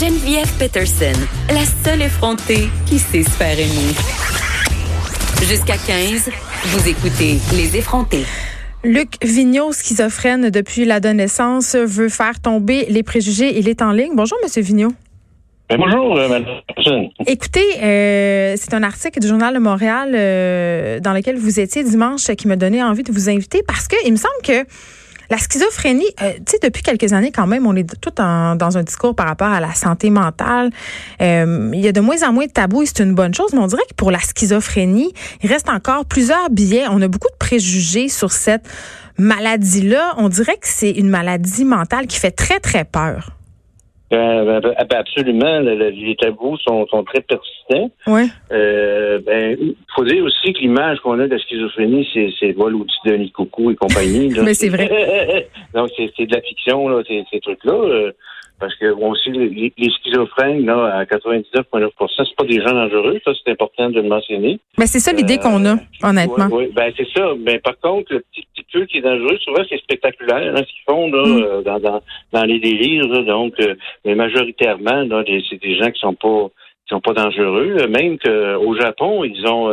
Geneviève Peterson, la seule effrontée qui sait se faire aimer. Jusqu'à 15, vous écoutez Les effrontés. Luc Vigneault, schizophrène depuis l'adolescence, veut faire tomber les préjugés. Il est en ligne. Bonjour, Monsieur Vigneault. Ben, bonjour, euh, Madame. Écoutez, euh, c'est un article du Journal de Montréal euh, dans lequel vous étiez dimanche qui me donnait envie de vous inviter parce que il me semble que la schizophrénie, euh, tu sais, depuis quelques années quand même, on est tout dans un discours par rapport à la santé mentale. Euh, il y a de moins en moins de tabous et c'est une bonne chose, mais on dirait que pour la schizophrénie, il reste encore plusieurs billets. On a beaucoup de préjugés sur cette maladie-là. On dirait que c'est une maladie mentale qui fait très, très peur. Ben, ben, ben, absolument, les tabous sont, sont très persistants. Ouais. Euh, ben, faut dire aussi que l'image qu'on a de la schizophrénie, c'est, c'est vol au-dessus de nid coucou et compagnie. Mais c'est vrai. Donc, c'est, c'est de la fiction, là, ces, ces trucs-là. Euh, parce que aussi, les, les, schizophrènes, là, à 99,9% c'est pas des gens dangereux. Ça, c'est important de le mentionner. Mais c'est ça l'idée qu'on a, euh, honnêtement. Oui, ben c'est ça. Mais par contre, le petit, petit peu qui est dangereux, souvent, c'est spectaculaire, hein, ce qu'ils font là, mm. euh, dans, dans, dans, les délires. donc, euh, mais majoritairement, là, c'est des gens qui sont pas qui sont pas dangereux. Même qu'au Japon, ils ont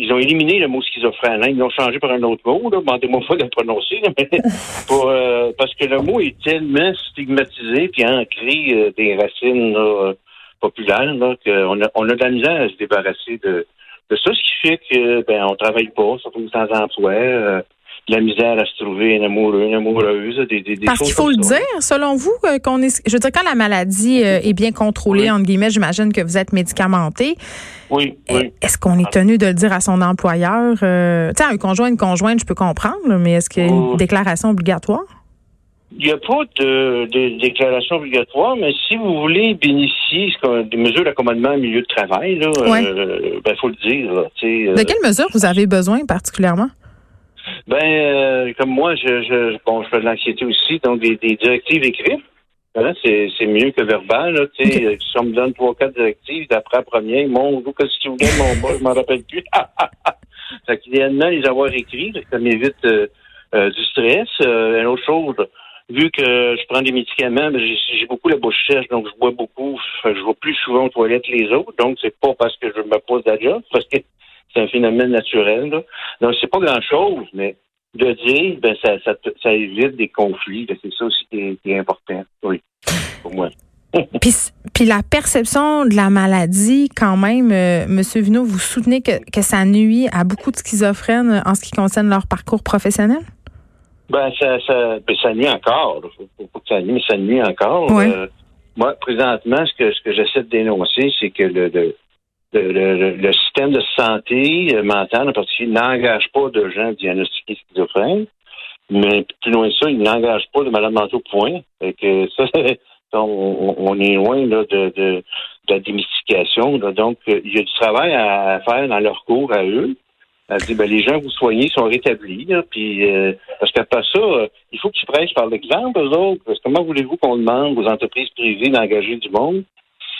ils ont éliminé le mot schizophrène. Hein. Ils l'ont changé par un autre mot. Demandez-moi pas de le prononcer. pour, euh, parce que le mot est tellement stigmatisé puis ancré euh, des racines populaires qu'on a, on a de la misère à se débarrasser de, de ça, ce qui fait que ben on travaille pas, surtout sans emploi. Euh, la misère à se trouver un amoureux, une amoureuse, des, des, Parce qu'il faut le dire, selon vous, euh, qu'on est. Je veux dire, quand la maladie euh, est bien contrôlée, entre guillemets, j'imagine que vous êtes médicamenté. Oui, oui. Est-ce qu'on est tenu de le dire à son employeur? Euh, tu sais, un conjoint, une conjointe, je peux comprendre, mais est-ce qu'il y a une déclaration obligatoire? Il n'y a pas de, déclaration obligatoire, mais si vous voulez bénéficier des mesures d'accommodement au milieu de travail, il ben, faut le dire. de quelles mesures vous avez besoin particulièrement? Ben, euh, comme moi, je, je, bon, je fais de l'anxiété aussi, donc des, directives écrites. Hein, c'est, mieux que verbal. Là, tu sais, si on me donne trois, quatre directives, d'après la première, mon qu'est-ce que tu voulais, mon bas, je m'en rappelle plus. fait qu'idéalement, les avoir écrits, ça m'évite euh, euh, du stress. une autre chose, vu que je prends des médicaments, ben, j'ai, beaucoup la bouche sèche, donc je bois beaucoup, je vais plus souvent aux toilettes que les autres, donc c'est pas parce que je me pose d'adjoint, parce que c'est un phénomène naturel. Là. Donc, c'est pas grand-chose, mais de dire, ben, ça, ça, ça évite des conflits. C'est ça aussi qui est, important, oui, pour moi. puis, puis la perception de la maladie, quand même, euh, Monsieur Vino, vous soutenez que, que ça nuit à beaucoup de schizophrènes en ce qui concerne leur parcours professionnel? Ben, ça, ça, ben, ça nuit encore. Faut, faut que ça nuit, mais ça nuit encore. Euh, moi, présentement, ce que, ce que j'essaie de dénoncer, c'est que le, le, le, système de santé euh, mentale en particulier n'engage pas de gens diagnostiqués schizophrènes, mais plus loin de ça, il n'engage pas de malades mentaux, point. Et que ça, on, est loin là, de, de, la démystification. Donc, euh, il y a du travail à faire dans leur cours à eux. À dire, ben, les gens que vous soignez sont rétablis. puis, euh, parce qu'après ça, il faut qu'ils prêchent par l'exemple, eux autres. Parce que comment voulez-vous qu'on demande aux entreprises privées d'engager du monde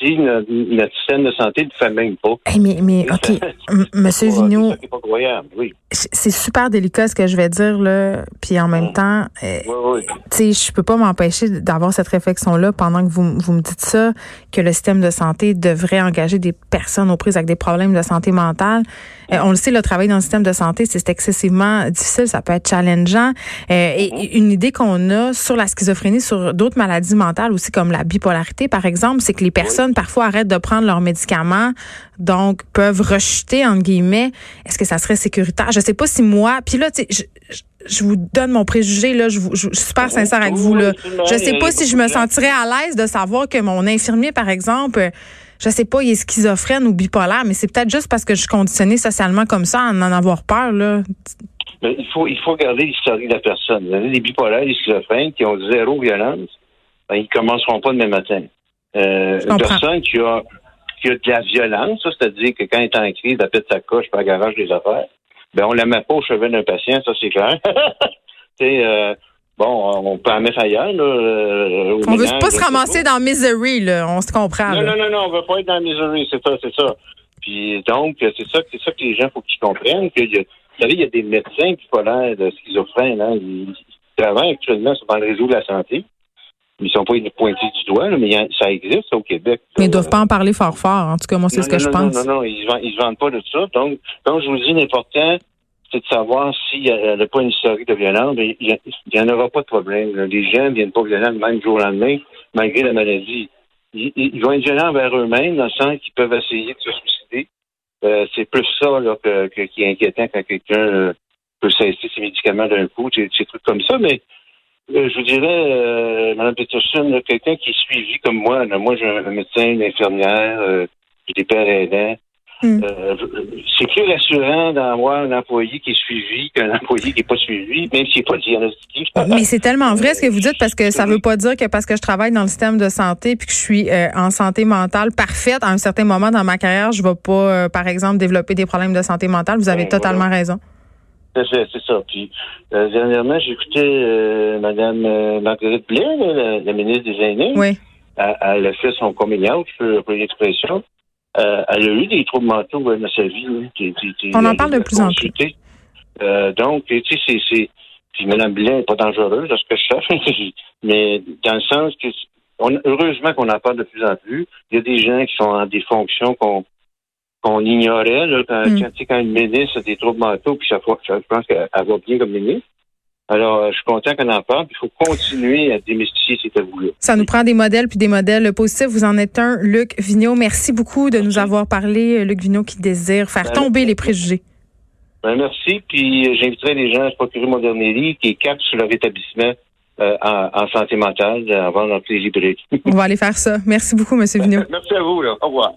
notre, système de santé ne fait même pas. mais, mais OK, Monsieur Vigneault, c'est super délicat ce que je vais dire, là. Puis en même temps, euh, tu sais, je peux pas m'empêcher d'avoir cette réflexion-là pendant que vous, vous me dites ça, que le système de santé devrait engager des personnes aux prises avec des problèmes de santé mentale. Euh, on le sait, le travail dans le système de santé, c'est excessivement difficile, ça peut être challengeant. Euh, et une idée qu'on a sur la schizophrénie, sur d'autres maladies mentales aussi, comme la bipolarité, par exemple, c'est que les personnes parfois arrêtent de prendre leurs médicaments, donc peuvent rejeter entre guillemets. Est-ce que ça serait sécuritaire? Je sais pas si moi. Puis là, tu sais, je, vous donne mon préjugé là, je, suis super sincère avec vous là. Je sais pas si je me sentirais à l'aise de savoir que mon infirmier, par exemple, je sais pas, il est schizophrène ou bipolaire, mais c'est peut-être juste parce que je suis conditionnée socialement comme ça à en avoir peur là. il faut il faut regarder l'historique de la personne. Il y a des bipolaires, des schizophrènes qui ont zéro violence, ben, ils commenceront pas demain matin. Euh, une personne qui a, qui a de la violence, c'est-à-dire que quand elle est en crise, elle pète sa coche par garage des affaires, ben on la met pas au chevet d'un patient, ça c'est clair. euh, bon, on peut en mettre ailleurs. Là, euh, on veut pas se ramasser dans misery, là, on se comprend. Non, non, non, non, on veut pas être dans misery, c'est ça, c'est ça. Puis donc, c'est ça, c'est ça que les gens faut qu'ils comprennent. Que, vous savez, il y a des médecins qui font l'air de schizophrènes, hein, ils, travaillent actuellement sur le réseau de la santé. Ils ne sont pas pointés du doigt, mais ça existe au Québec. Mais ils ne doivent pas en parler fort fort. En tout cas, moi, c'est ce que je pense. Non, non, non, ils ne se vendent pas de ça. Donc, comme je vous dis, l'important, c'est de savoir s'il n'y a, pas une historique de violence. Il n'y en aura pas de problème. Les gens ne viennent pas violents le même jour au lendemain, malgré la maladie. Ils, vont être violents vers eux-mêmes, dans le sens qu'ils peuvent essayer de se suicider. Euh, c'est plus ça là, que, qui est inquiétant quand quelqu'un euh, peut cesser ses médicaments d'un coup, des, trucs comme ça. Mais euh, je vous dirais, euh, Mme Peterson, quelqu'un qui est suivi comme moi. moi, j'ai un médecin, une infirmière, j'ai des pères aidants. Hmm. Euh, c'est plus rassurant d'avoir un employé qui est suivi qu'un employé qui n'est pas suivi, même s'il n'est pas diagnostiqué. Mais c'est tellement vrai ce que vous dites parce que ça ne veut pas dire que parce que je travaille dans le système de santé puis que je suis euh, en santé mentale parfaite à un certain moment dans ma carrière, je ne vais pas, euh, par exemple, développer des problèmes de santé mentale. Vous avez ben, totalement raison. C'est ça. Puis dernièrement, j'ai écouté Mme Marguerite Blais, la, ministre des Aînés. Oui. Elle, a fait son coming out, pour l'expression. Euh, elle a eu des troubles mentaux dans sa vie. On en parle de plus en plus. Euh, donc, tu sais, c'est. Puis Mme Blais n'est pas dangereuse, dans ce que je sais, mais dans le sens que. heureusement qu'on en parle de plus en plus. Il y a des gens qui sont en des fonctions qu'on qu'on ignorait là, quand, mm. quand, quand, une ministre a des troubles mentaux, puis ça, je pense qu'elle va bien comme ministre. Alors, euh, je suis content qu'on en parle. Il faut continuer à démystifier ces tabous-là. Ça nous prend des modèles puis des modèles positifs. Vous en êtes un, Luc Vigneault. Merci beaucoup de nous avoir parlé. Luc Vigneault qui désire faire ben, tomber les préjugés. Ben, merci. Puis euh, j'inviterai les gens à se procurer mon dernier livre qui est Cap sur leur établissement euh, en, santé mentale avant dans les librairies. On va aller faire ça. Merci beaucoup, M. Vigneault. Merci à vous. Là. Au revoir.